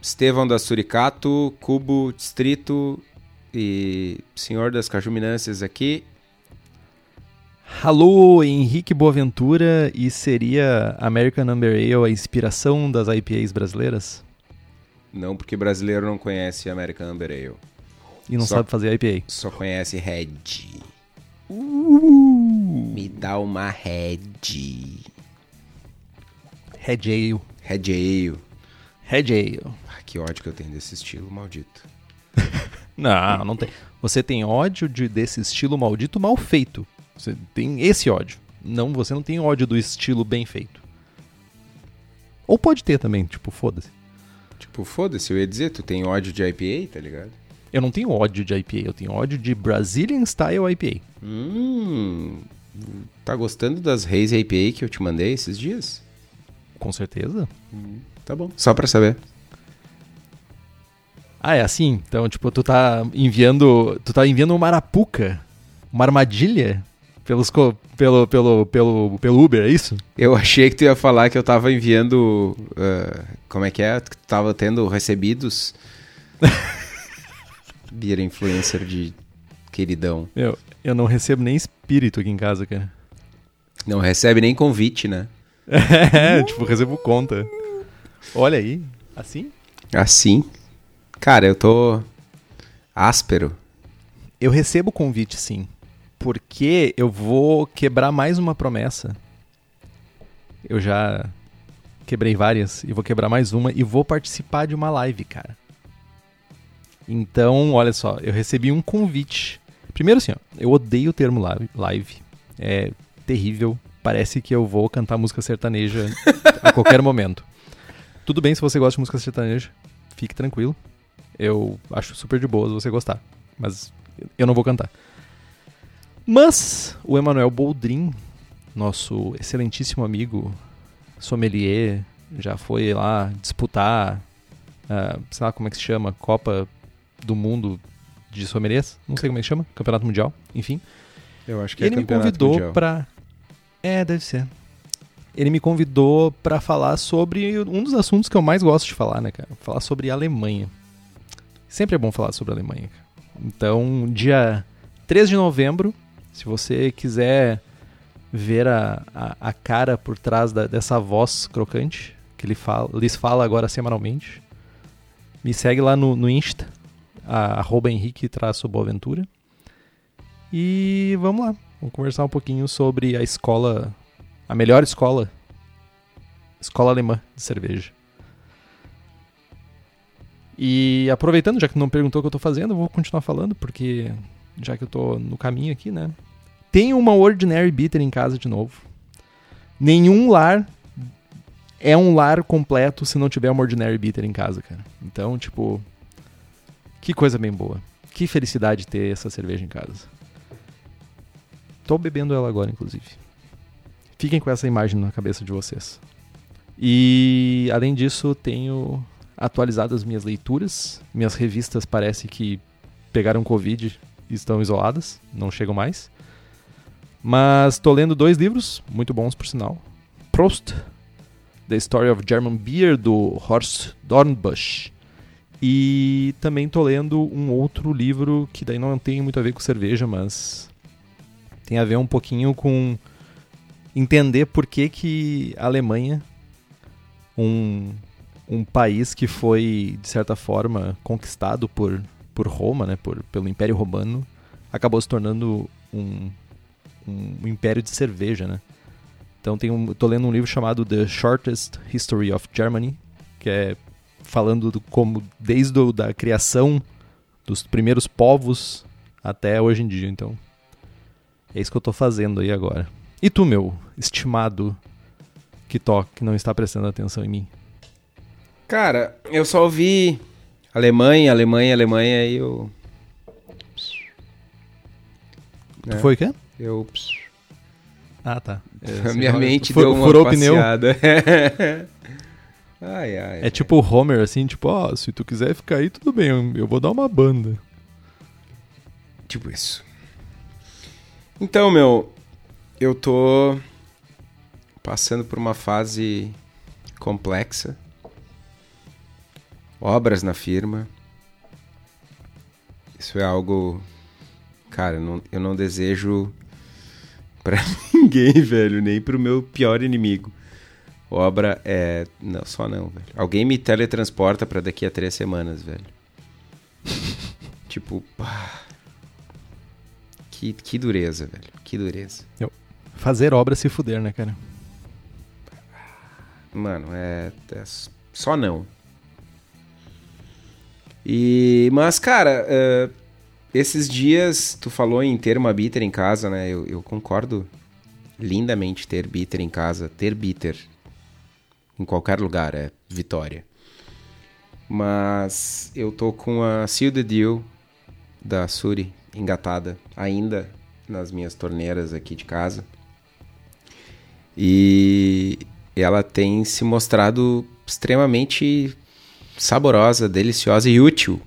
Estevão da Suricato, Cubo Distrito e Senhor das Cajuminâncias aqui. Alô, Henrique Boaventura e seria American Number Ale a inspiração das IPAs brasileiras? Não, porque brasileiro não conhece American Amber Ale. E não Só- sabe fazer IPA. Só conhece Red. Me dá uma Red. Red Ale. Red Ale. Red Ale. Ah, que ódio que eu tenho desse estilo, maldito. Não, não tem. Você tem ódio de, desse estilo maldito mal feito. Você tem esse ódio. Não, você não tem ódio do estilo bem feito. Ou pode ter também, tipo, foda-se. Tipo, foda-se, eu ia dizer, tu tem ódio de IPA, tá ligado? Eu não tenho ódio de IPA, eu tenho ódio de Brazilian Style IPA. Hum. Tá gostando das Reis IPA que eu te mandei esses dias? Com certeza. Tá bom. Só pra saber. Ah, é assim? Então, tipo, tu tá enviando. Tu tá enviando uma arapuca, uma armadilha pelos, co- pelo, pelo, pelo, pelo Uber, é isso? Eu achei que tu ia falar que eu tava enviando. ah, como é que é? Que tu tava tendo recebidos. Vira influencer de queridão. Meu, eu não recebo nem espírito aqui em casa, cara. Não recebe nem convite, né? É, tipo, recebo conta. Olha aí. Assim? Assim. Cara, eu tô. áspero. Eu recebo convite, sim. Porque eu vou quebrar mais uma promessa. Eu já quebrei várias e vou quebrar mais uma e vou participar de uma live, cara. Então, olha só, eu recebi um convite. Primeiro assim, ó, eu odeio o termo live. É terrível. Parece que eu vou cantar música sertaneja a qualquer momento. Tudo bem se você gosta de música sertaneja, fique tranquilo. Eu acho super de boa se você gostar. Mas eu não vou cantar. Mas o Emanuel Boldrin, nosso excelentíssimo amigo sommelier, já foi lá disputar, ah, sei lá como é que se chama, Copa do Mundo de sommeliers, não sei como é que chama, Campeonato Mundial, enfim. Eu acho que ele me convidou pra. É, deve ser. Ele me convidou pra falar sobre um dos assuntos que eu mais gosto de falar, né, cara? Falar sobre Alemanha. Sempre é bom falar sobre Alemanha. cara. Então, dia 3 de novembro, se você quiser ver a, a, a cara por trás da- dessa voz crocante que ele fala, lhes fala agora semanalmente, me segue lá no, no Insta, arroba Henrique traço Boaventura. E vamos lá, vamos conversar um pouquinho sobre a escola, a melhor escola, escola alemã de cerveja. E aproveitando, já que não perguntou o que eu tô fazendo, eu vou continuar falando, porque já que eu tô no caminho aqui, né? Tem uma Ordinary Bitter em casa de novo. Nenhum lar é um lar completo se não tiver uma Ordinary Bitter em casa, cara. Então, tipo, que coisa bem boa. Que felicidade ter essa cerveja em casa. Tô bebendo ela agora, inclusive. Fiquem com essa imagem na cabeça de vocês. E além disso, tenho atualizado as minhas leituras. Minhas revistas parece que pegaram Covid e estão isoladas, não chegam mais. Mas tô lendo dois livros, muito bons por sinal. Prost, The Story of German Beer, do Horst Dornbusch. E também tô lendo um outro livro que daí não tem muito a ver com cerveja, mas tem a ver um pouquinho com entender por que, que a Alemanha, um, um país que foi, de certa forma, conquistado por, por Roma, né, por, pelo Império Romano, acabou se tornando um, um, império de cerveja, né? Então tem um, tô lendo um livro chamado The Shortest History of Germany, que é falando do, como desde a da criação dos primeiros povos até hoje em dia. Então é isso que eu tô fazendo aí agora. E tu, meu estimado que não está prestando atenção em mim? Cara, eu só ouvi Alemanha, Alemanha, Alemanha e eu. Tu foi o quê? Eu. Ah, tá. A minha mente Fu- deu uma furou o pneu. passeada. ai, ai. É tipo o Homer, assim, tipo, ó, se tu quiser ficar aí, tudo bem, eu vou dar uma banda. Tipo isso. Então, meu, eu tô passando por uma fase complexa. Obras na firma. Isso é algo. Cara, eu não, eu não desejo pra ninguém, velho, nem pro meu pior inimigo. Obra é. Não, só não, velho. Alguém me teletransporta pra daqui a três semanas, velho. tipo. pá. Que, que dureza, velho. Que dureza. Fazer obra se fuder, né, cara? Mano, é, é só não. E mas cara, é, esses dias tu falou em ter uma bitter em casa, né? Eu, eu concordo lindamente ter bitter em casa, ter bitter em qualquer lugar é vitória. Mas eu tô com a Seal the Deal da Suri engatada ainda nas minhas torneiras aqui de casa. E ela tem se mostrado extremamente saborosa, deliciosa e útil.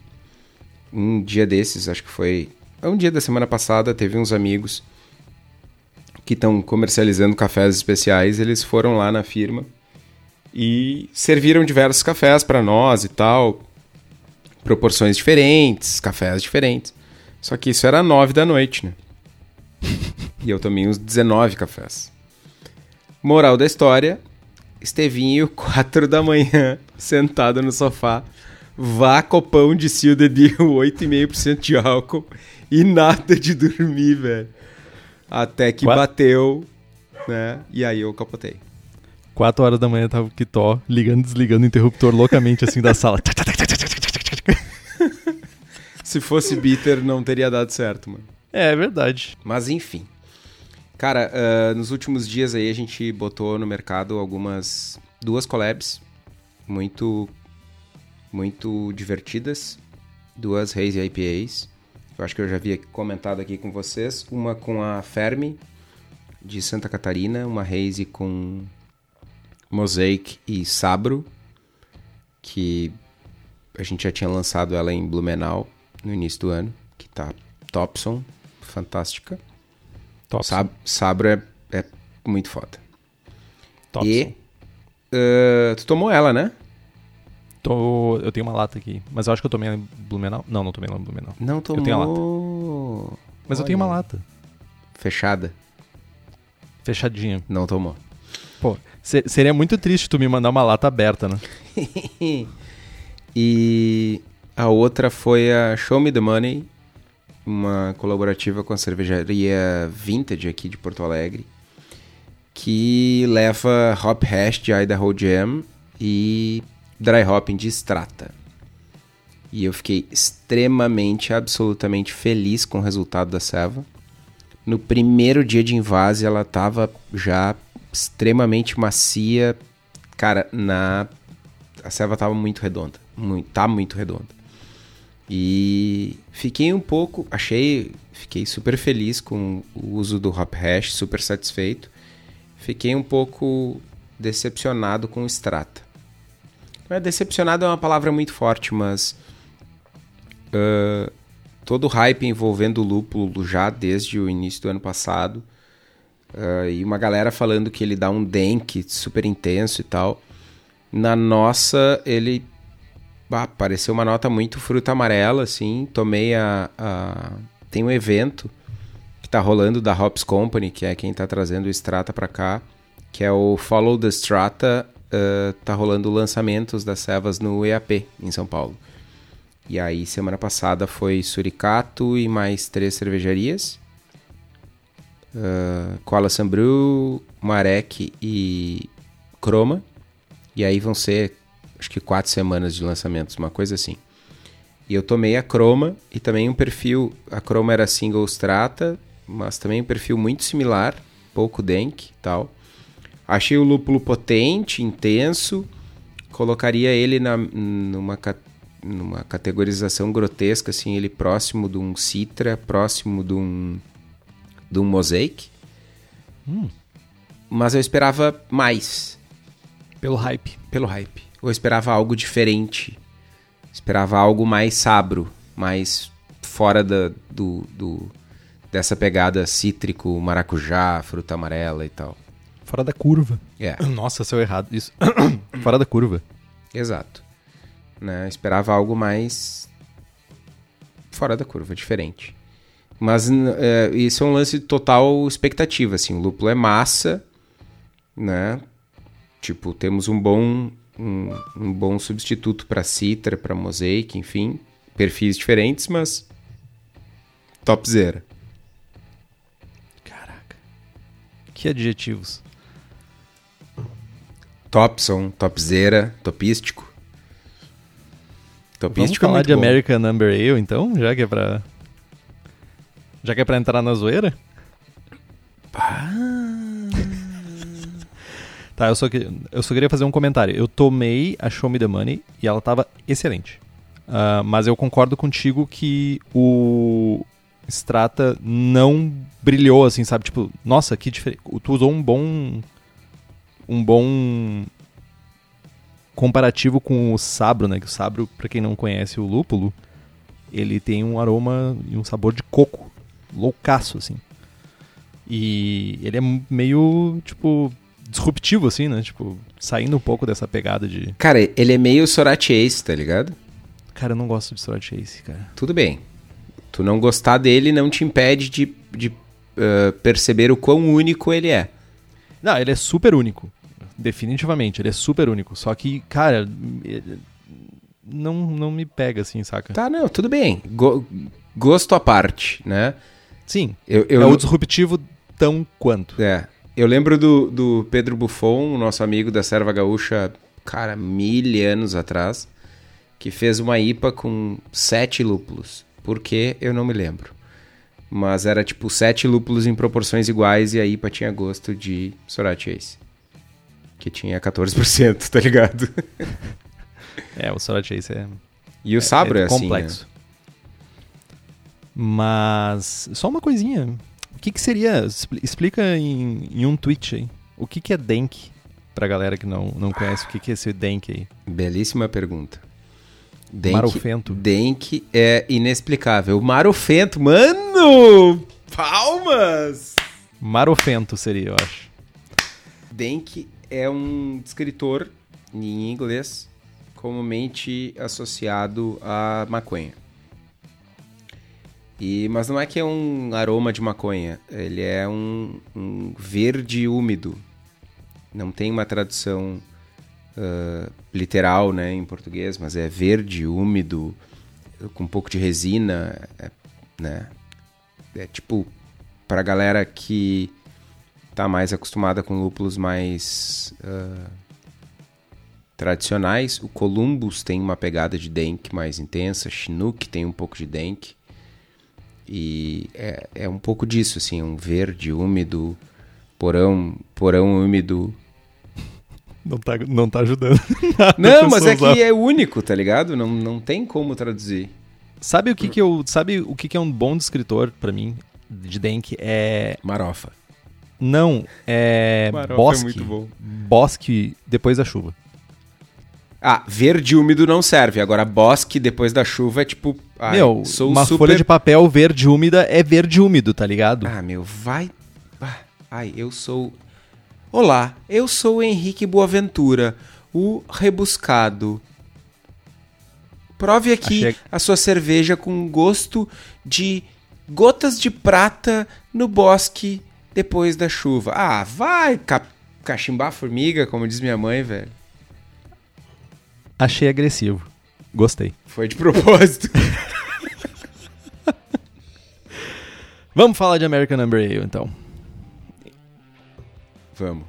Um dia desses, acho que foi. Um dia da semana passada, teve uns amigos que estão comercializando cafés especiais. Eles foram lá na firma e serviram diversos cafés para nós e tal. Proporções diferentes, cafés diferentes. Só que isso era nove da noite, né? e eu tomei uns 19 cafés. Moral da história: Estevinho, 4 da manhã, sentado no sofá, vá copão de Sil de Dio, 8,5% de álcool e nada de dormir, velho. Até que Qua- bateu, né? E aí eu capotei. 4 horas da manhã tava o Kitó ligando desligando o interruptor loucamente assim da sala. Se fosse bitter, não teria dado certo, mano. É verdade. Mas enfim. Cara, ah, nos últimos dias aí a gente botou no mercado algumas duas collabs muito muito divertidas, duas Haze IPAs. Eu acho que eu já havia comentado aqui com vocês, uma com a Fermi de Santa Catarina, uma Haze com Mosaic e Sabro, que a gente já tinha lançado ela em Blumenau no início do ano, que tá Topson, fantástica. Top. Sab Sabro é, é muito foda. Top. E ah, tu tomou ela, né? Tô- eu tenho uma lata aqui. Mas eu acho que eu tomei ela em Blumenau. Não, não tomei ela em Blumenau. Não tomou. tenho a lata. Mas eu tenho uma Olha. lata. Fechada? Fechadinha. Não tomou. Pô, se- seria muito triste tu me mandar uma lata aberta, né? e a outra foi a Show Me the Money, uma colaborativa com a cervejaria Vintage aqui de Porto Alegre, que leva hop hash de Idaho Jam e dry hopping de Strata. E eu fiquei extremamente, absolutamente feliz com o resultado da ceva. No primeiro dia de invase, ela tava já extremamente macia. Cara, na a ceva tava muito redonda, muito, tá muito redonda. E fiquei um pouco, achei, fiquei super feliz com o uso do hop hash, super satisfeito. Fiquei um pouco decepcionado com o Strata. É decepcionado é uma palavra muito forte, mas ah, todo o hype envolvendo o lúpulo já desde o início do ano passado. ah, e uma galera falando que ele dá um denk super intenso e tal. Na nossa, ele bah, pareceu uma nota muito fruta amarela, assim. Tomei a, a- Tem um evento que tá rolando da Hops Company, que é quem tá trazendo o Strata pra cá, que é o Follow the Strata. ah, tá rolando lançamentos das cevas no EAP, em São Paulo. E aí, semana passada foi Suricato e mais três cervejarias. uh, Koala Sambru, Marek e Chroma. E aí vão ser, acho que quatro semanas de lançamentos, uma coisa assim. E eu tomei a Chroma e também um perfil. A Chroma era single strata, mas também um perfil muito similar, pouco denk e tal. Achei o lúpulo potente, intenso. Colocaria ele na, numa, numa categorização grotesca, assim, ele próximo de um Citra, próximo de um, de um Mosaic. Hum. Mas eu esperava mais. Pelo hype. Pelo hype. Eu esperava algo diferente. Esperava algo mais sabro, mais fora da, do, do, dessa pegada cítrico, maracujá, fruta amarela e tal. Fora da curva. É. Nossa, seu errado. Isso. fora da curva. Exato. Né? Esperava algo mais fora da curva, diferente. Mas é, isso é um lance de total expectativa, assim. O lúpulo é massa, né? Tipo, temos um bom um, um bom substituto para Citra, para Mosaic, enfim, perfis diferentes, mas top zero. Caraca. Que adjetivos. Topson, topzera, topístico. Topístico Vamos falar é de bom. American Number Ale, então, já que é pra... Já que é pra entrar na zoeira? Tá, eu só, que, eu só queria fazer um comentário. Eu tomei a Show Me The Money e ela tava excelente. Uh, mas eu concordo contigo que o Strata não brilhou, assim, sabe? Tipo, nossa, que diferente. Tu usou um bom. Um bom comparativo com o Sabro, né? Que o Sabro, pra quem não conhece o lúpulo, ele tem um aroma e um sabor de coco. Loucaço, assim. E ele é meio, tipo, disruptivo, assim, né? Tipo, saindo um pouco dessa pegada de. Cara, ele é meio Sorat Ace, tá ligado? Cara, eu não gosto de Sorat Ace, cara. Tudo bem. Tu não gostar dele não te impede de, de uh, perceber o quão único ele é. Não, ele é super único. Definitivamente, ele é super único. Só que, cara, não, não me pega assim, saca? Tá, não, tudo bem. Go gosto à parte, né? Sim. Eu, eu é o disruptivo tão quanto. É. Eu lembro do, do Pedro Buffon, nosso amigo da Serva Gaúcha, cara, mil anos atrás, que fez uma IPA com sete lúpulos. Por quê? Eu não me lembro. Mas era tipo sete lúpulos em proporções iguais e a IPA tinha gosto de Sorat Ace. Que tinha 14%, tá ligado? é, o Sorat Ace é. E o é, Sabro é, é assim. Complexo. Né? Mas. Só uma coisinha que, que seria? Explica em, em um tweet aí. O que, que é Denk? Pra galera que não, não conhece, o que, que é esse Denk aí? Belíssima pergunta. Denk, Marufento. Denk é inexplicável. Marufento, mano! Palmas! Marofento seria, eu acho. Denk é um escritor em inglês comumente associado a maconha. E, mas não é que é um aroma de maconha, ele é um, um verde úmido. Não tem uma tradução uh, literal né, em português, mas é verde, úmido, com um pouco de resina. É, né? é tipo, para a galera que está mais acostumada com lúpulos mais uh, tradicionais, o Columbus tem uma pegada de Denk mais intensa, Chinook tem um pouco de Denk. E é, é um pouco disso, assim, um verde úmido, porão, porão úmido. Não tá, não tá ajudando. não, mas é que é único, tá ligado? Não, não tem como traduzir. Sabe o que que eu, sabe o que que é um bom descritor para mim de Denk é Marofa. Não, é Marofa bosque. É muito bom. Bosque depois da chuva. Ah, verde úmido não serve. Agora, bosque depois da chuva é tipo. Ai, meu, uma super... folha de papel verde úmida é verde úmido, tá ligado? Ah, meu, vai. Ai, eu sou. Olá, eu sou o Henrique Boaventura, o rebuscado. Prove aqui Achei... a sua cerveja com gosto de gotas de prata no bosque depois da chuva. Ah, vai ca... cachimbar formiga, como diz minha mãe, velho. Achei agressivo. Gostei. Foi de propósito. Vamos falar de American Number Ale, então. Vamos.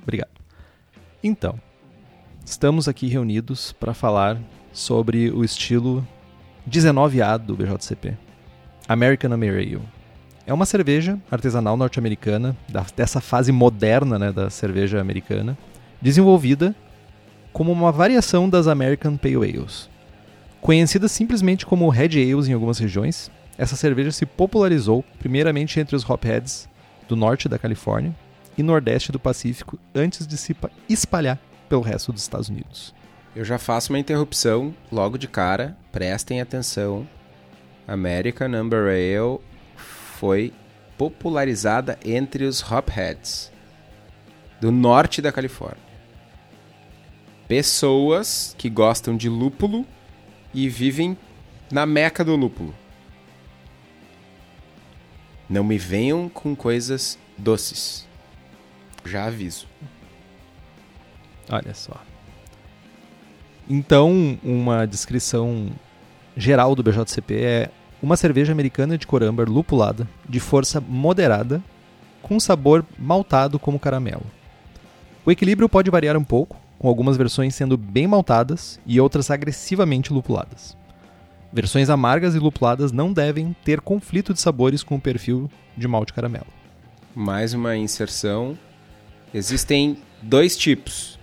Obrigado. Então, estamos aqui reunidos para falar sobre o estilo 19A do BJCP, American Amber Ale. É uma cerveja artesanal norte-americana, dessa fase moderna né, da cerveja americana, desenvolvida como uma variação das American Pale Ales. Conhecida simplesmente como Red Ales em algumas regiões, essa cerveja se popularizou primeiramente entre os hopheads do norte da Califórnia e nordeste do Pacífico antes de se espalhar pelo resto dos Estados Unidos. Eu já faço uma interrupção logo de cara, prestem atenção. American Amber Ale foi popularizada entre os hopheads do norte da Califórnia. Pessoas que gostam de lúpulo e vivem na meca do lúpulo. Não me venham com coisas doces. Já aviso. Olha só. Então, uma descrição geral do BJCP é uma cerveja americana de cor âmbar lupulada, de força moderada, com sabor maltado como caramelo. O equilíbrio pode variar um pouco, com algumas versões sendo bem maltadas e outras agressivamente lupuladas. Versões amargas e lupuladas não devem ter conflito de sabores com o perfil de malte caramelo. Mais uma inserção. Existem dois tipos: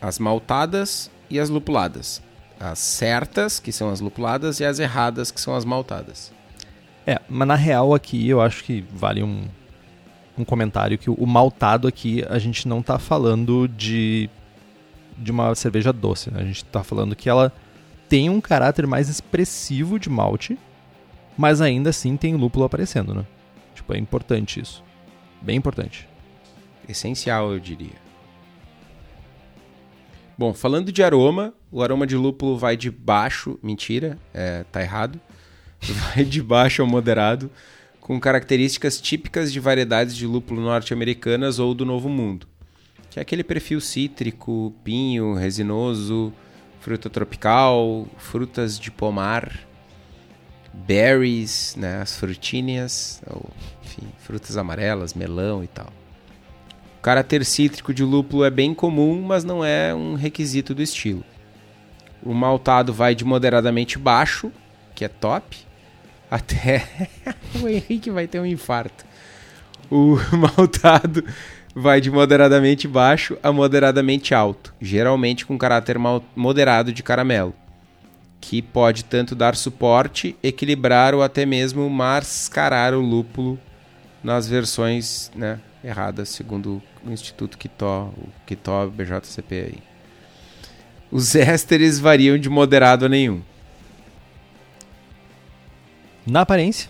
as maltadas e as lupuladas. As certas, que são as lupuladas, e as erradas, que são as maltadas. É, mas na real aqui eu acho que vale um, um comentário que o maltado aqui a gente não está falando de de uma cerveja doce, né? A gente está falando que ela tem um caráter mais expressivo de malte, mas ainda assim tem lúpulo aparecendo, né? Tipo, é importante isso. Bem importante. Essencial, eu diria. Bom, falando de aroma, o aroma de lúpulo vai de baixo, mentira, é, tá errado. Vai de baixo ao moderado, com características típicas de variedades de lúpulo norte-americanas ou do Novo Mundo que é aquele perfil cítrico, pinho, resinoso, fruta tropical, frutas de pomar, berries, né, as frutinhas, ou, enfim, frutas amarelas, melão e tal. O caráter cítrico de lúpulo é bem comum, mas não é um requisito do estilo. O maltado vai de moderadamente baixo, que é top, até o Henrique vai ter um infarto. O maltado vai de moderadamente baixo a moderadamente alto, geralmente com caráter moderado de caramelo, que pode tanto dar suporte, equilibrar ou até mesmo mascarar o lúpulo nas versões né, erradas, segundo o Instituto Quitó, o Quitó BJCP aí. Os ésteres variam de moderado a nenhum. Na aparência,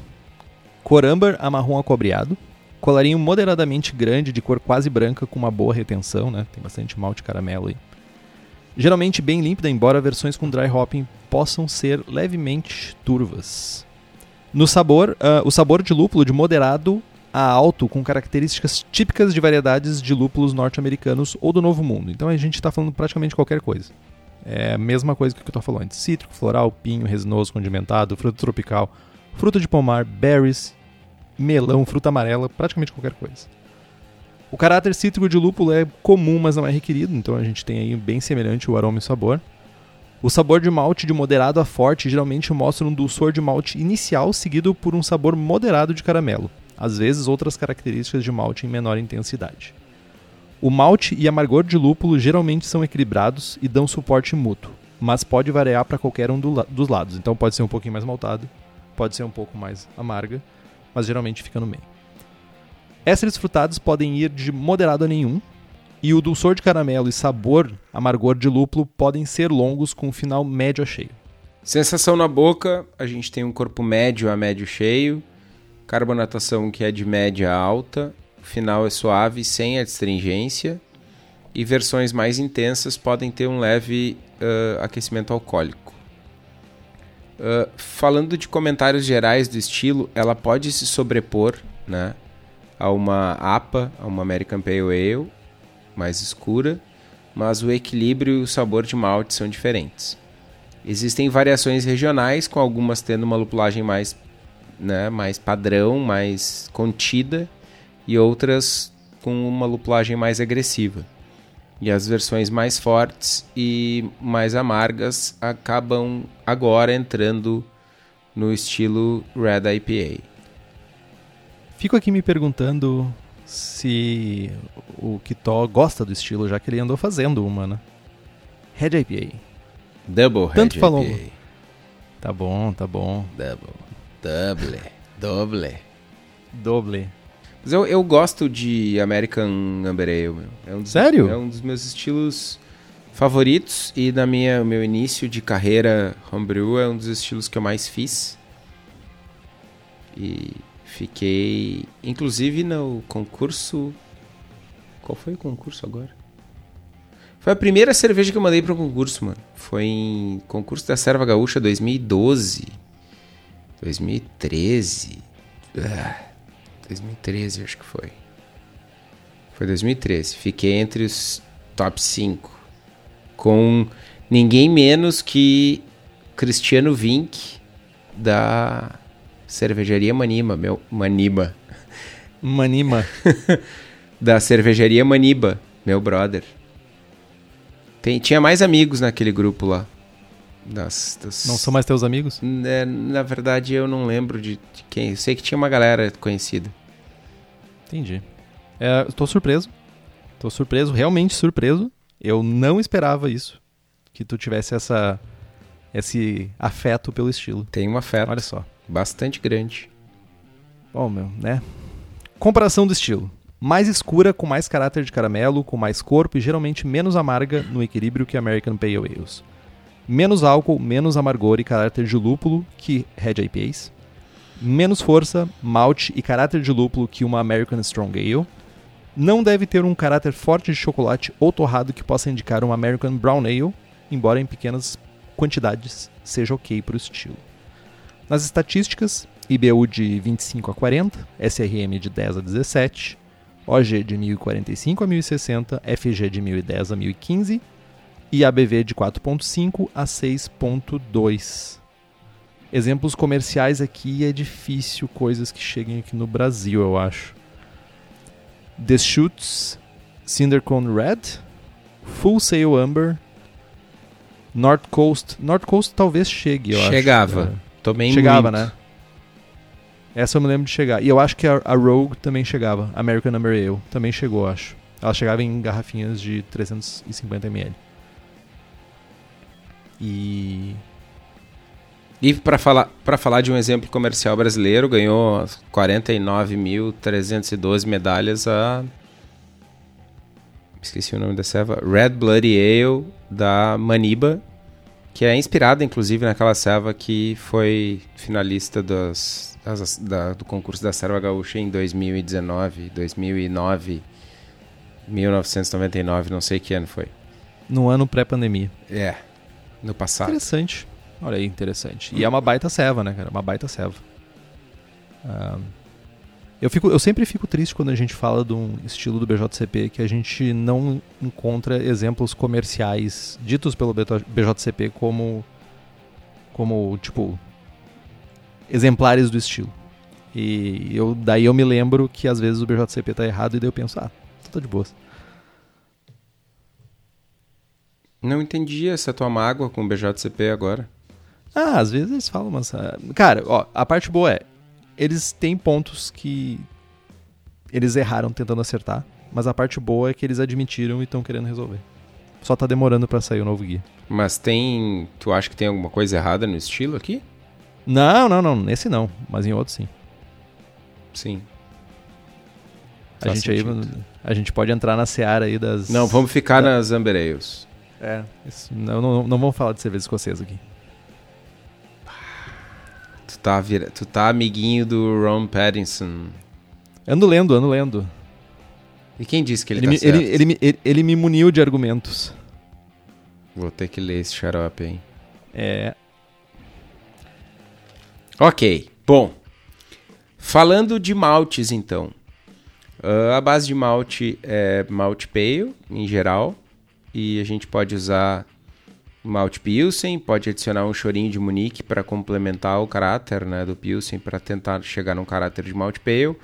cor âmbar a marrom acobreado, Colarinho moderadamente grande, de cor quase branca, com uma boa retenção, né? Tem bastante malte caramelo aí. Geralmente bem límpida, embora versões com dry hopping possam ser levemente turvas. No sabor, uh, o sabor de lúpulo de moderado a alto, com características típicas de variedades de lúpulos norte-americanos ou do Novo Mundo. Então a gente está falando praticamente qualquer coisa. É a mesma coisa que eu estou falando. Cítrico, floral, pinho, resinoso, condimentado, fruta tropical, fruta de pomar, berries melão, fruta amarela, praticamente qualquer coisa. O caráter cítrico de lúpulo é comum, mas não é requerido, então a gente tem aí bem semelhante o aroma e o sabor. O sabor de malte de moderado a forte geralmente mostra um dulçor de malte inicial seguido por um sabor moderado de caramelo, às vezes outras características de malte em menor intensidade. O malte e amargor de lúpulo geralmente são equilibrados e dão suporte mútuo, mas pode variar para qualquer um do la dos lados, então pode ser um pouquinho mais maltado, pode ser um pouco mais amarga, mas geralmente fica no meio. Ésteres frutados podem ir de moderado a nenhum, e o dulçor de caramelo e sabor amargor de lúpulo podem ser longos com um final médio a cheio. Sensação na boca, a gente tem um corpo médio a médio cheio, carbonatação que é de média a alta, o final é suave sem astringência, e versões mais intensas podem ter um leve uh, aquecimento alcoólico. Uh, falando de comentários gerais do estilo, ela pode se sobrepor né, a uma APA, a uma American Pale Ale mais escura, mas o equilíbrio e o sabor de malte são diferentes. Existem variações regionais, com algumas tendo uma lupulagem mais, né, mais padrão, mais contida, e outras com uma lupulagem mais agressiva. E as versões mais fortes e mais amargas acabam agora entrando no estilo Red IPA. Fico aqui me perguntando se o Kitó gosta do estilo, já que ele andou fazendo uma, né? Red IPA. Double Tanto Red falou. IPA. Tá bom, tá bom. Double. Double. Double. Doble. Mas eu, eu gosto de American Amber Ale, meu. É um dos, Sério? É um dos meus estilos favoritos e na minha meu início de carreira homebrew é um dos estilos que eu mais fiz. E fiquei, inclusive no concurso. Qual foi o concurso agora? Foi a primeira cerveja que eu mandei para um concurso, mano. Foi em concurso da Serva Gaúcha 2012. 2013. Ah, 2013 acho que foi. Foi 2013. Fiquei entre os top 5. Com ninguém menos que Cristiano Vink da cervejaria Maniba, meu Maniba, Manima. da cervejaria Maniba, meu brother. Tem- tinha mais amigos naquele grupo lá. Das, das- Não são mais teus amigos? É, na verdade, eu não lembro de, de quem. Eu sei que tinha uma galera conhecida. Entendi. É, tô surpreso. Tô surpreso, realmente surpreso. Eu não esperava isso. Que tu tivesse essa esse afeto pelo estilo. Tem uma fé Olha só. bastante grande. Bom, meu, né? Comparação do estilo. Mais escura, com mais caráter de caramelo, com mais corpo e geralmente menos amarga no equilíbrio que American Pale Ales. Menos álcool, menos amargor e caráter de lúpulo que Red IPAs. Menos força, malte e caráter de lúpulo que uma American Strong Ale. Não deve ter um caráter forte de chocolate ou torrado que possa indicar uma American Brown Ale, embora em pequenas quantidades seja ok para o estilo. Nas estatísticas, IBU de 25 a 40, SRM de 10 a 17, OG de 1045 a 1060, FG de 1010 a 1015 e ABV de 4.5 a 6.2. Exemplos comerciais aqui é difícil coisas que cheguem aqui no Brasil, eu acho. The Shoots, Cindercone Red, Full Sail Amber, North Coast. North Coast talvez chegue, eu acho. Chegava. É. Tomei Chegava, muito. né? Essa eu me lembro de chegar. E eu acho que a, a Rogue também chegava. American Number Ale também chegou, acho. Ela chegava em garrafinhas de 350ml. E. E para falar, pra falar de um exemplo comercial brasileiro, ganhou 49.312 medalhas a. Esqueci o nome da serva. Red Bloody Ale da Maniba, que é inspirada inclusive naquela serva que foi finalista das, das- da- do concurso da Serva Gaúcha em 2019, 2009, 1999, não sei que ano foi. No ano pré-pandemia. É, no passado. Interessante. Olha aí, interessante. E é uma baita ceva, né, cara? Uma baita ceva. Ah, eu, fico, eu sempre fico triste quando a gente fala de um estilo do BJCP que a gente não encontra exemplos comerciais ditos pelo BJ BJCP como, como tipo, exemplares do estilo. E eu, daí eu me lembro que às vezes o BJCP tá errado e daí eu penso, ah, tá de boas. Não entendi essa tua mágoa com o BJCP agora. Ah, às vezes eles falam, mas. ah, Cara, ó, a parte boa é. Eles têm pontos que. Eles erraram tentando acertar. Mas a parte boa é que eles admitiram e estão querendo resolver. Só tá demorando pra sair o novo guia. Mas tem. Tu acha que tem alguma coisa errada no estilo aqui? Não, não, não. Nesse não. Mas em outros sim. Sim. A Faz gente aí. A gente pode entrar na seara aí das. Não, vamos ficar Da- nas Amber Ales. É. isso- não, não, não vamos falar de cerveja escocesa aqui. Tu tá, vira... tu tá amiguinho do Ron Pattinson. Ando lendo, ando lendo. E quem disse que ele, Ele, tá me, certo? ele, ele, me- ele, ele me muniu de argumentos. Vou ter que ler esse xarope, hein? É. Ok, bom. Falando de maltes, então. Ah, a base de malte é malte pale, em geral. E a gente pode usar malte Pilsen, pode adicionar um chorinho de Munique para complementar o caráter né, do Pilsen, para tentar chegar num caráter de malte pale.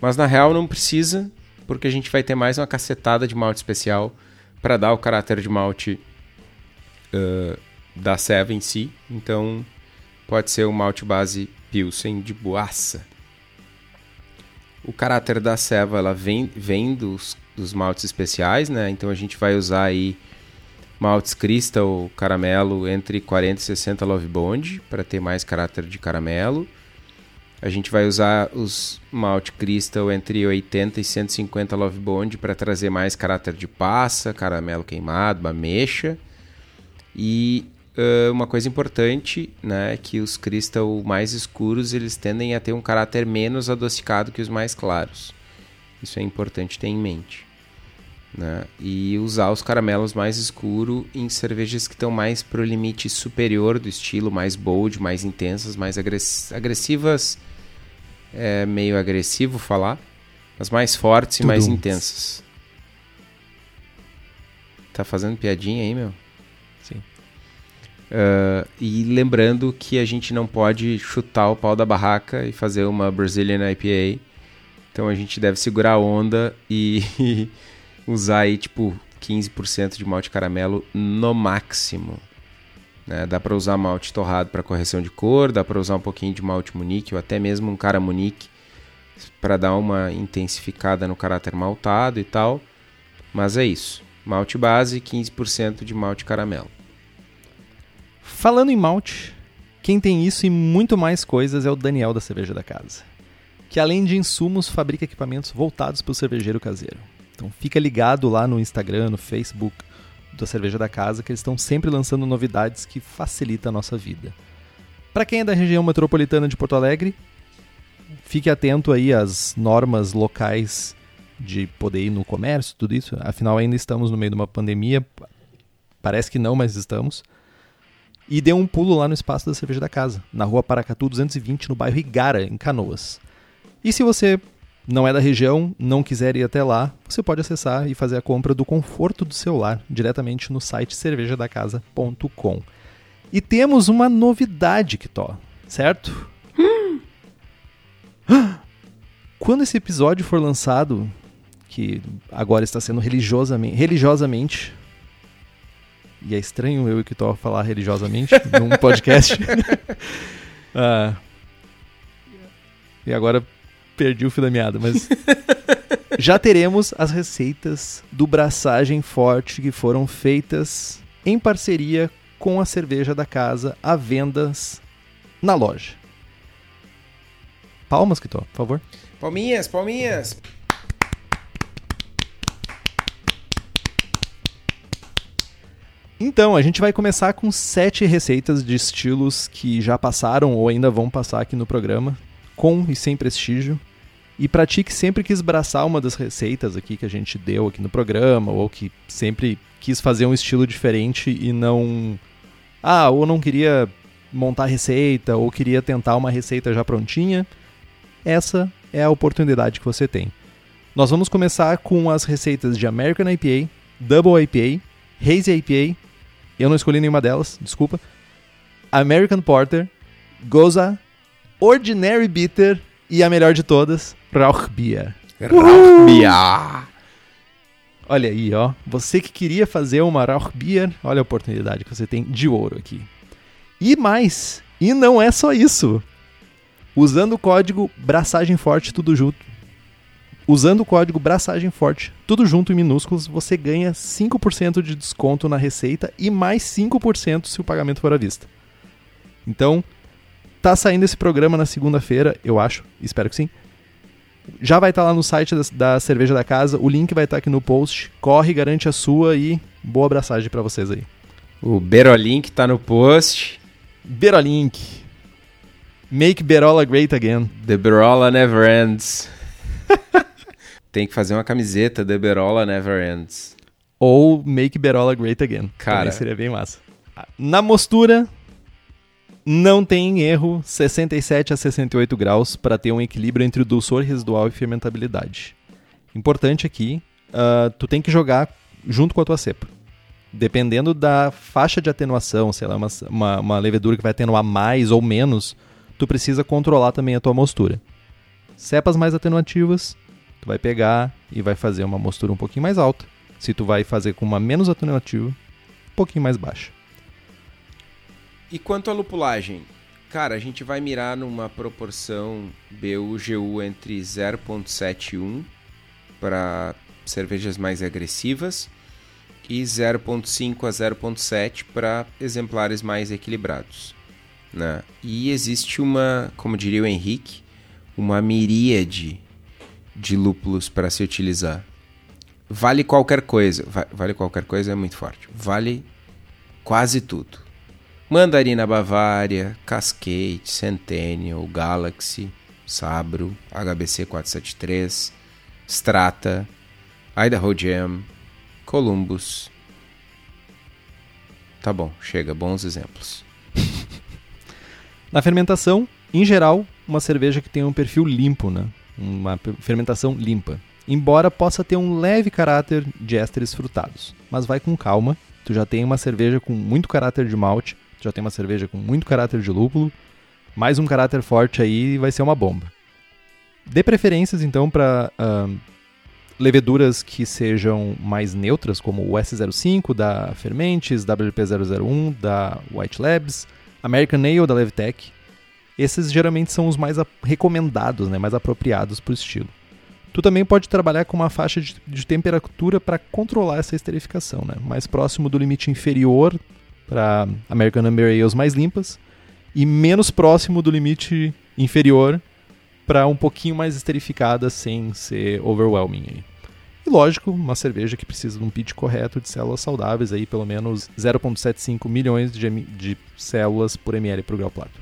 Mas na real não precisa. porque a gente vai ter mais uma cacetada de malte especial para dar o caráter de malte uh, da ceva em si. Então, pode ser o malte base Pilsen de boaça. O caráter da ceva ela vem, vem dos, dos maltes especiais, né? Então a gente vai usar aí maltes Crystal caramelo entre 40 e 60 Love Bond para ter mais caráter de caramelo. A gente vai usar os malte Crystal entre 80 e 150 Love Bond para trazer mais caráter de passa, caramelo queimado, ameixa. E uh, uma coisa importante, né, que os Crystal mais escuros eles tendem a ter um caráter menos adocicado que os mais claros. Isso é importante ter em mente. Né? E usar os caramelos mais escuros em cervejas que estão mais pro limite superior do estilo, mais bold, mais intensas, mais agressivas é meio agressivo falar, mas mais fortes e mais intensas. Tá fazendo piadinha aí, meu? Sim. Uh, e lembrando que a gente não pode chutar o pau da barraca e fazer uma Brazilian IPA. Então a gente deve segurar a onda e usar aí tipo 15% de malte caramelo no máximo. Né? Dá para usar malte torrado para correção de cor, dá para usar um pouquinho de malte Munique ou até mesmo um cara Munique para dar uma intensificada no caráter maltado e tal. Mas é isso. Malte base, 15% de malte caramelo. Falando em malte, quem tem isso e muito mais coisas é o Daniel da Cerveja da Casa, que além de insumos fabrica equipamentos voltados para o cervejeiro caseiro. Então fica ligado lá no Instagram, no Facebook, da cerveja da casa, que eles estão sempre lançando novidades que facilitam a nossa vida. Para quem é da região metropolitana de Porto Alegre, fique atento aí às normas locais de poder ir no comércio, tudo isso. Afinal, ainda estamos no meio de uma pandemia. Parece que não, mas estamos. E dê um pulo lá no espaço da cerveja da casa, na rua Paracatu 220, no bairro Igara, em Canoas. E se você não é da região, não quiser ir até lá, você pode acessar e fazer a compra do conforto do celular diretamente no site cervejadacasa.com. E temos uma novidade, Kitó, certo? Quando esse episódio for lançado, que agora está sendo religiosamente, religiosamente e é estranho eu e Kitó falar religiosamente num podcast. ah, e agora perdi o fio da meada, mas já teremos as receitas do braçagem forte que foram feitas em parceria com a cerveja da casa a vendas na loja. Palmas, Kitó, por favor. Palminhas, palminhas. Então, a gente vai começar com sete receitas de estilos que já passaram ou ainda vão passar aqui no programa com e sem prestígio. E para ti que sempre quis braçar uma das receitas aqui que a gente deu aqui no programa, ou que sempre quis fazer um estilo diferente e não. Ah, ou não queria montar receita, ou queria tentar uma receita já prontinha, essa é a oportunidade que você tem. Nós vamos começar com as receitas de American IPA, Double IPA, Hazy IPA, eu não escolhi nenhuma delas, desculpa, American Porter, Goza Ordinary Bitter e a melhor de todas, Rauchbier. Rauchbier. Olha aí, ó. Você que queria fazer uma Rauchbier, olha a oportunidade que você tem de ouro aqui. E mais, e não é só isso. Usando o código Braçagem Forte tudo junto. Usando o código Braçagem Forte tudo junto em minúsculos, você ganha 5% de desconto na receita e mais 5% se o pagamento for à vista. Então, Tá saindo esse programa na segunda-feira, eu acho, espero que sim. Já vai estar tá lá no site da, da, Cerveja da Casa, o link vai estar tá aqui no post. Corre, garante a sua e boa abraçagem para vocês aí. O Berolink tá no post. Berolink. Make Berola great again. The Berola never ends. Tem que fazer uma camiseta The Berola never ends. Ou Make Berola great again. Cara, Também seria bem massa. Na mostura, não tem erro 67 a 68 graus para ter um equilíbrio entre o dulçor residual e fermentabilidade. Importante aqui, uh, tu tem que jogar junto com a tua cepa. Dependendo da faixa de atenuação, se ela é uma, uma, uma levedura que vai atenuar mais ou menos, tu precisa controlar também a tua mostura. Cepas mais atenuativas, tu vai pegar e vai fazer uma mostura um pouquinho mais alta. Se tu vai fazer com uma menos atenuativa, um pouquinho mais baixa. E quanto à lupulagem? Cara, a gente vai mirar numa proporção BU-GU entre 0.71 para cervejas mais agressivas e 0.5 a 0.7 para exemplares mais equilibrados. Né? E existe uma, como diria o Henrique, uma miríade de lúpulos para se utilizar. Vale qualquer coisa. Vale qualquer coisa é muito forte. Vale quase tudo. Mandarina Bavária, Cascade, Centennial, Galaxy, Sabro, HBC 473, Strata, Idaho Jam, Columbus. Tá bom, chega, bons exemplos. Na fermentação, em geral, uma cerveja que tem um perfil limpo, né? Uma fermentação limpa. Embora possa ter um leve caráter de ésteres frutados, mas vai com calma. Tu já tem uma cerveja com muito caráter de malte, já tem uma cerveja com muito caráter de lúpulo, mais um caráter forte aí vai ser uma bomba. Dê preferências então para uh, leveduras que sejam mais neutras, como o S05 da Fermentes, WP001 da White Labs, American Ale da Levtech. Esses geralmente são os mais recomendados, né, mais apropriados para o estilo. Tu também pode trabalhar com uma faixa de, de temperatura para controlar essa esterificação, né? mais próximo do limite inferior para American Amber Ales mais limpas e menos próximo do limite inferior para um pouquinho mais esterificada sem ser overwhelming. Aí. E lógico, uma cerveja que precisa de um pitch correto de células saudáveis, aí pelo menos 0,75 milhões de, de células por ml por grau plato.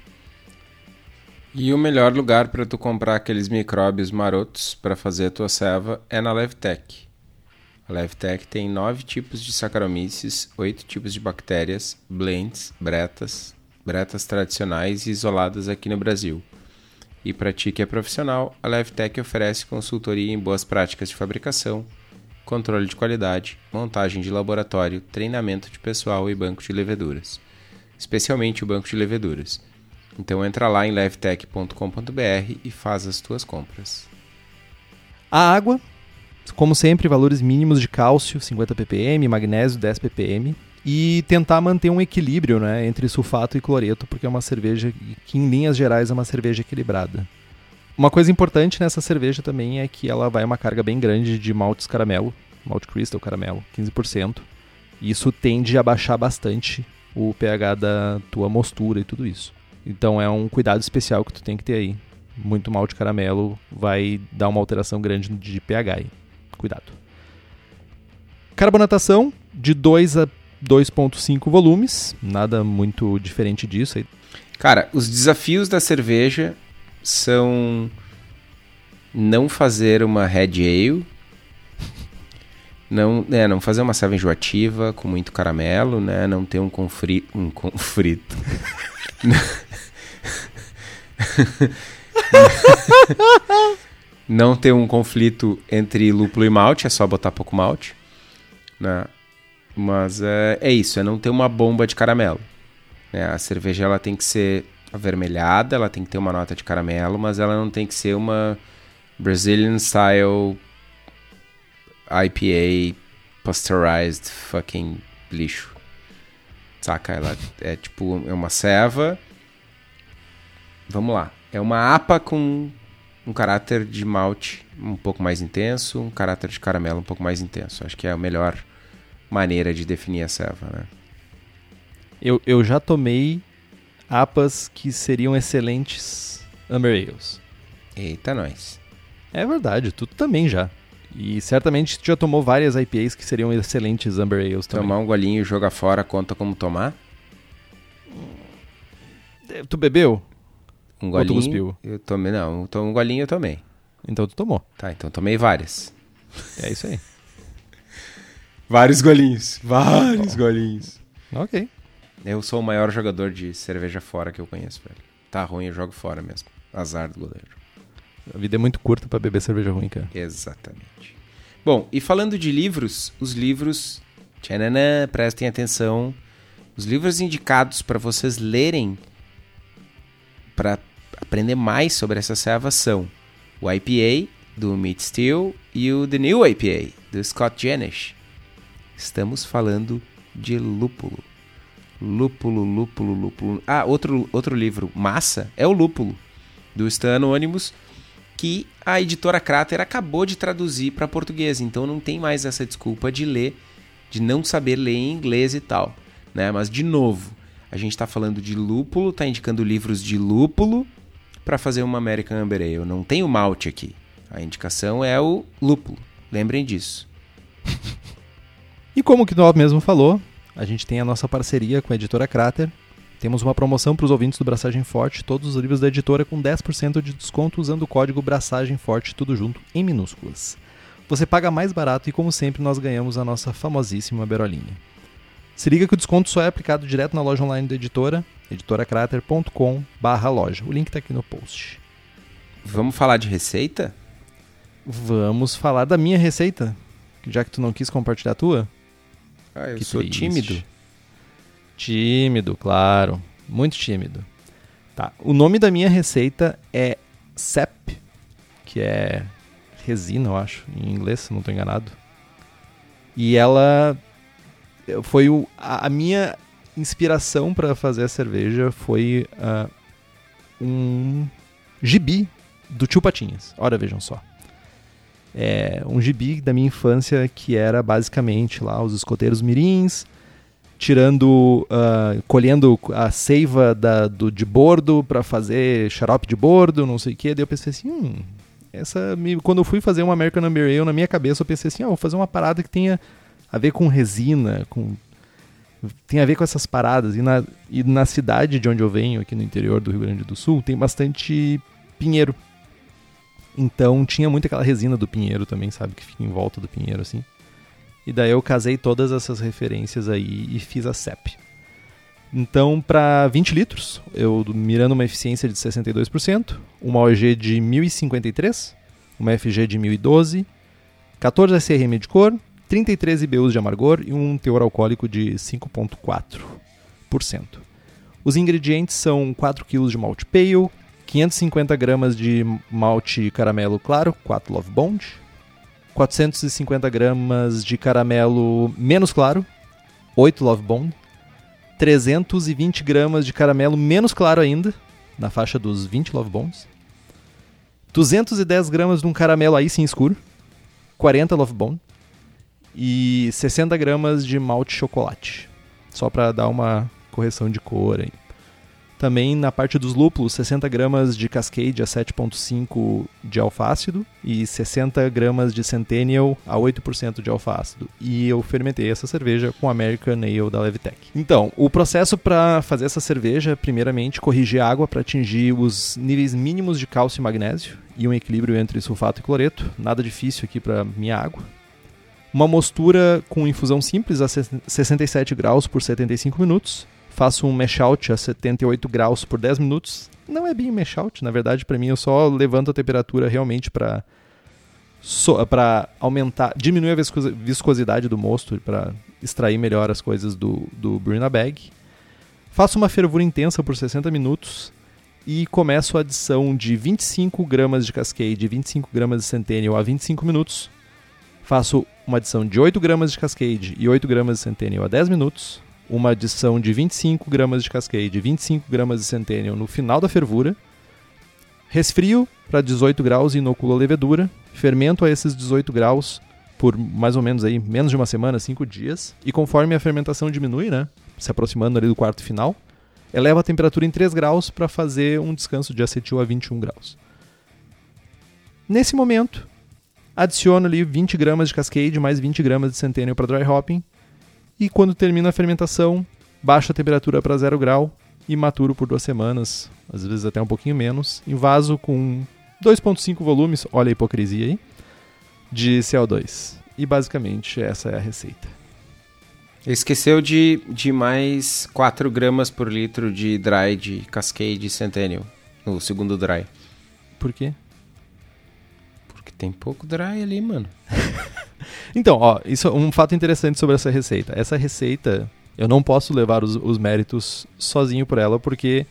E o melhor lugar para tu comprar aqueles micróbios marotos para fazer a tua ceva é na Levtech. A Levtech tem nove tipos de Saccharomyces, oito tipos de bactérias, blends, bretas, bretas tradicionais e isoladas aqui no Brasil. E para ti que é profissional, a Levtech oferece consultoria em boas práticas de fabricação, controle de qualidade, montagem de laboratório, treinamento de pessoal e banco de leveduras, especialmente o banco de leveduras. Então entra lá em levtech.com.br e faz as tuas compras. A água, como sempre, valores mínimos de cálcio, 50 ppm, magnésio, 10 ppm, e tentar manter um equilíbrio né, entre sulfato e cloreto, porque é uma cerveja que, em linhas gerais, é uma cerveja equilibrada. Uma coisa importante nessa cerveja também é que ela vai uma carga bem grande de maltes caramelo, malt crystal caramelo, 15%. E isso tende a baixar bastante o pH da tua mostura e tudo isso. Então é um cuidado especial que tu tem que ter aí. Muito malte caramelo vai dar uma alteração grande de pH aí. Cuidado. Carbonatação de 2 a 2.5 volumes, nada muito diferente disso aí. Cara, os desafios da cerveja são não fazer uma red ale, não, é, não fazer uma cerveja enjoativa com muito caramelo, né? Não ter um confrito, um confrito. não ter um conflito entre lúpulo e malte, é só botar pouco malte, né? Mas é, é isso, é não ter uma bomba de caramelo. Né? A cerveja ela tem que ser avermelhada, ela tem que ter uma nota de caramelo, mas ela não tem que ser uma Brazilian style IPA pasteurized fucking lixo. Saca? Ela é tipo, é uma ceva. Vamos lá. É uma APA com um caráter de malte um pouco mais intenso, um caráter de caramelo um pouco mais intenso. Acho que é a melhor maneira de definir a ceva, né? Eu, eu já tomei APAs que seriam excelentes Amber Ales. Eita, nós. É verdade, tu também já. E certamente tu já tomou várias IPAs que seriam excelentes Amber Ales também. Tomar um golinho e jogar fora conta como tomar? Tu bebeu? Um golinho. Ou tu cuspiu? Eu tomei, não. Um golinho eu tomei. Então tu tomou. Tá, então tomei várias. É isso aí. vários golinhos. Vários oh. golinhos. Ok. Eu sou o maior jogador de cerveja fora que eu conheço, velho. Tá ruim, eu jogo fora mesmo. Azar do goleiro. A vida é muito curta para beber cerveja ruim, cara. Exatamente. Bom, e falando de livros, os livros. Tchananã, prestem atenção. Os livros indicados para vocês lerem para aprender mais sobre essa serva são o IPA, do Meat Steel, e o The New IPA, do Scott Janish. Estamos falando de lúpulo. Lúpulo, lúpulo, lúpulo. Ah, outro, outro livro, Massa, é o Lúpulo, do Stan Anonymous, que a editora Crater acabou de traduzir para português. Então não tem mais essa desculpa de ler, de não saber ler em inglês e tal. Né? Mas, de novo, a gente está falando de lúpulo, está indicando livros de lúpulo para fazer uma American Amber Ale. Não tem o malte aqui. A indicação é o lúpulo. Lembrem disso. e como o Knop mesmo falou, a gente tem a nossa parceria com a editora Crater. Temos uma promoção para os ouvintes do Braçagem Forte, todos os livros da editora com 10% de desconto usando o código Braçagem Forte, tudo junto, em minúsculas. Você paga mais barato e, como sempre, nós ganhamos a nossa famosíssima Berolinha. Se liga que o desconto só é aplicado direto na loja online da editora, editoracrater.com/loja. O link está aqui no post. Vamos falar de receita? Vamos falar da minha receita, já que tu não quis compartilhar a tua. Ah, eu que sou triste. tímido. Tímido, claro. Muito tímido. Tá. O nome da minha receita é SEP, que é resina, eu acho, em inglês, se não estou enganado. E ela foi o, a, a minha inspiração para fazer a cerveja foi uh, um gibi do Tio Patinhas. Ora, vejam só. É um gibi da minha infância que era basicamente lá os escoteiros mirins, tirando, uh, colhendo a seiva da, do, de bordo para fazer xarope de bordo, não sei o que. Daí eu pensei assim, hum, essa quando eu fui fazer uma American Amber Ale na minha cabeça eu pensei assim, ah, vou fazer uma parada que tenha a ver com resina, com tem a ver com essas paradas. E na, e na cidade de onde eu venho, aqui no interior do Rio Grande do Sul, tem bastante pinheiro. Então tinha muito aquela resina do pinheiro também, sabe? Que fica em volta do pinheiro, assim. E daí eu casei todas essas referências aí e fiz a CEP. Então, para 20 litros, eu mirando uma eficiência de 62%, uma OG de 1053, uma FG de 1012, 14 SRM de cor, 33 IBUs de amargor e um teor alcoólico de 5,4%. Os ingredientes são 4 kg de malte pale, 550 gramas de malte caramelo claro, 4 Love Bond, 450 gramas de caramelo menos claro, 8 Love Bond, 320 gramas de caramelo menos claro ainda, na faixa dos 20 Love Bonds, 210 gramas de um caramelo aí sim escuro, 40 Love Bond, e 60 gramas de malte chocolate. Só para dar uma correção de cor. Também na parte dos lúpulos, 60 gramas de Cascade a 7,5 de alfácido e 60 gramas de Centennial a 8% de alfácido. E eu fermentei essa cerveja com American Ale da Levitec. Então, o processo para fazer essa cerveja, primeiramente, corrigir a água para atingir os níveis mínimos de cálcio e magnésio e um equilíbrio entre sulfato e cloreto. Nada difícil aqui para minha água. Uma mostura com infusão simples a 67 graus por 75 minutos. Faço um mash out a 78 graus por 10 minutos. Não é bem mash out, na verdade, para mim eu só levanto a temperatura realmente para so, para aumentar, diminuir a viscosidade do mosto para extrair melhor as coisas do do Brina Bag. Faço uma fervura intensa por 60 minutos e começo a adição de 25 gramas de Cascade e 25 gramas de Centennial a 25 minutos. Faço uma adição de 8 gramas de Cascade e 8 gramas de Centennial a 10 minutos, uma adição de 25 gramas de Cascade e 25 gramas de Centennial no final da fervura, resfrio para 18 graus e inoculo a levedura, fermento a esses 18 graus por mais ou menos aí menos de uma semana, 5 dias, e conforme a fermentação diminui, né, se aproximando ali do quarto final, eleva a temperatura em 3 graus para fazer um descanso de acetil a 21 graus. Nesse momento, Adiciono ali 20 gramas de Cascade mais 20 gramas de Centennial para dry hopping. E quando termina a fermentação, baixo a temperatura para 0 grau e maturo por duas semanas, às vezes até um pouquinho menos, em vaso com 2.5 volumes, olha a hipocrisia aí, de CO2. E basicamente essa é a receita. Esqueceu de, de mais 4 gramas por litro de dry de Cascade Centennial no segundo dry. Por quê? Tem pouco dry ali, mano. então, ó, isso é um fato interessante sobre essa receita. Essa receita, eu não posso levar os, os méritos sozinho por ela, porque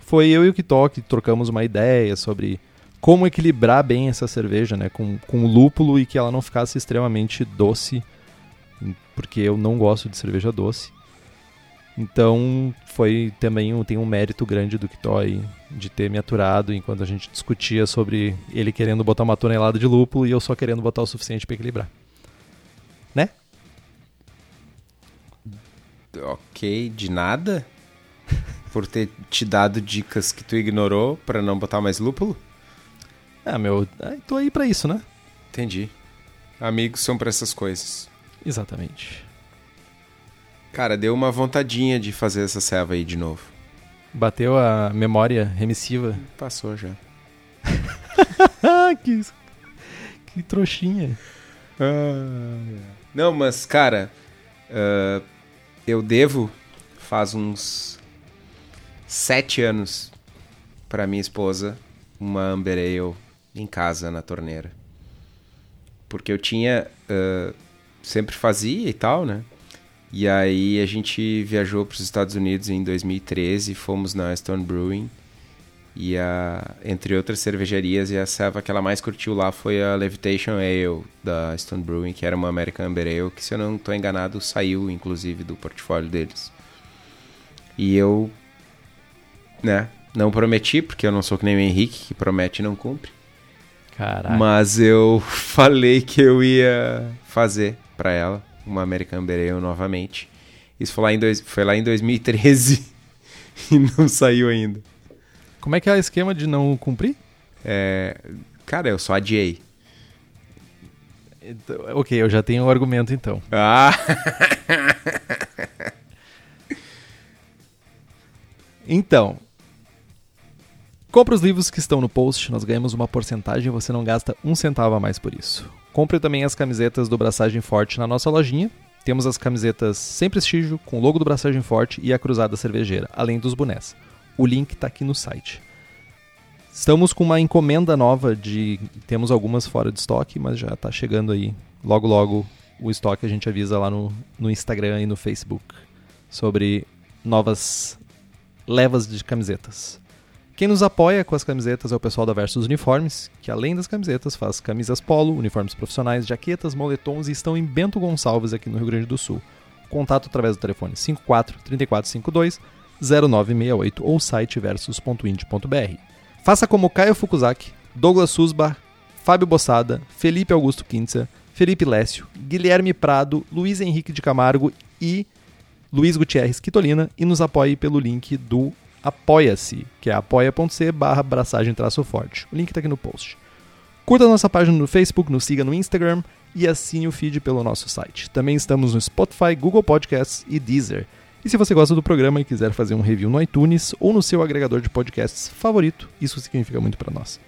foi eu e o Kitok que trocamos uma ideia sobre como equilibrar bem essa cerveja, né? Com, com lúpulo e que ela não ficasse extremamente doce, porque eu não gosto de cerveja doce. Então foi também um, tem um mérito grande do Kitoy de ter me aturado enquanto a gente discutia sobre ele querendo botar uma tonelada de lúpulo e eu só querendo botar o suficiente para equilibrar. Né? Ok, de nada? Por ter te dado dicas que tu ignorou para não botar mais lúpulo? Ah, meu, tô aí para isso, né? Entendi. Amigos são para essas coisas. Exatamente. Cara, deu uma vontadinha de fazer essa serva aí de novo. Bateu a memória remissiva. Passou já. que, que trouxinha. Ah, não, mas, cara, uh, eu devo, faz uns sete anos, para minha esposa, uma Amber Ale em casa, na torneira. Porque eu tinha. Uh, sempre fazia e tal, né? E aí a gente viajou para os Estados Unidos em 2013, fomos na Stone Brewing e a, entre outras cervejarias e a serva que ela mais curtiu lá foi a Levitation Ale da Stone Brewing, que era uma American Amber Ale, que se eu não estou enganado saiu inclusive do portfólio deles. E eu, né, não prometi porque eu não sou que nem o Henrique que promete e não cumpre. Caraca. Mas eu falei que eu ia fazer para ela uma American Bereo novamente. Isso foi lá em, dois, foi lá em 2013 e não saiu ainda. Como é que é o esquema de não cumprir? É, cara, eu só adiei. Então, ok, eu já tenho o um argumento então. Ah! então, compre os livros que estão no post, nós ganhamos uma porcentagem e você não gasta um centavo a mais por isso. Compre também as camisetas do Braçagem Forte na nossa lojinha. Temos as camisetas sem prestígio, com o logo do Braçagem Forte e a cruzada cervejeira, além dos bonés. O link está aqui no site. Estamos com uma encomenda nova de. Temos algumas fora de estoque, mas já está chegando aí. Logo, logo o estoque a gente avisa lá no, no Instagram e no Facebook sobre novas levas de camisetas. Quem nos apoia com as camisetas é o pessoal da Versus Uniformes, que além das camisetas faz camisas polo, uniformes profissionais, jaquetas, moletons e estão em Bento Gonçalves aqui no Rio Grande do Sul. Contato através do telefone 54 3452 0968 ou site versus.ind.br. Faça como Caio Fukuzaki, Douglas Susbar, Fábio Bossada, Felipe Augusto Quintza, Felipe Lécio, Guilherme Prado, Luiz Henrique de Camargo e Luiz Gutierrez Quitolina e nos apoie pelo link do Apoia-se, que é apoia.c barra braçagem traço forte. O link está aqui no post. Curta nossa página no Facebook, nos siga no Instagram e assine o feed pelo nosso site. Também estamos no Spotify, Google Podcasts e Deezer. E se você gosta do programa e quiser fazer um review no iTunes ou no seu agregador de podcasts favorito, isso significa muito para nós.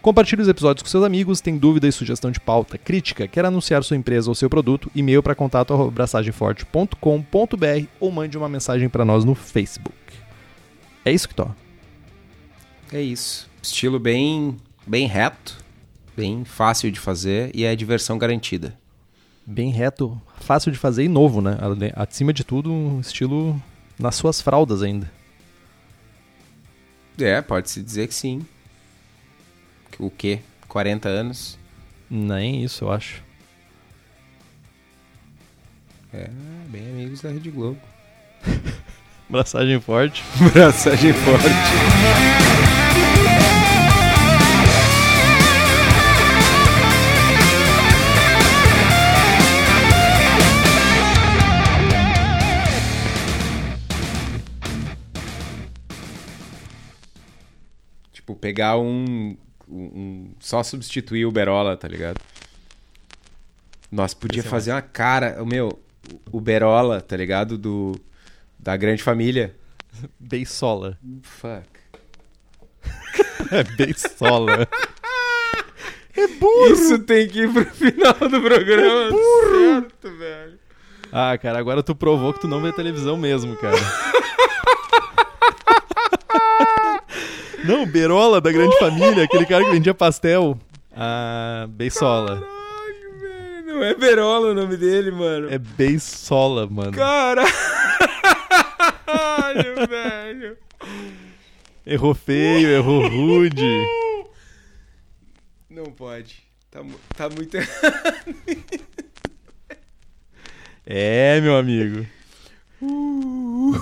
Compartilhe os episódios com seus amigos, tem dúvida e sugestão de pauta, crítica, quer anunciar sua empresa ou seu produto, e-mail para contato@braçagemforte.com.br ou mande uma mensagem para nós no Facebook. É isso que toca. É isso. Estilo bem, bem reto, bem fácil de fazer e é diversão garantida. Bem reto, fácil de fazer e novo, né? Acima de tudo, um estilo nas suas fraldas ainda. É, pode-se dizer que sim. O quê? 40 anos? Nem isso, eu acho. É, bem amigos da Rede Globo. Braçagem forte. Braçagem forte. Tipo, pegar um, um, Só substituir o Berola, tá ligado? Nós podia fazer uma cara. O meu, o Berola, tá ligado? Do da grande família. Beisola. Fuck. é Beisola. é burro. Isso tem que ir pro final do programa. É burro. Certo, velho. Ah, cara, agora tu provou que tu não vê televisão mesmo, cara. não, Berola da Grande Família, aquele cara que vendia pastel. Ah, Beisola. Caralho, velho. Não é Berola o nome dele, mano. É Beisola, mano. Cara. Velho. Errou feio, errou rude. Não pode. Tá, tá muito errado. é, meu amigo. Uh.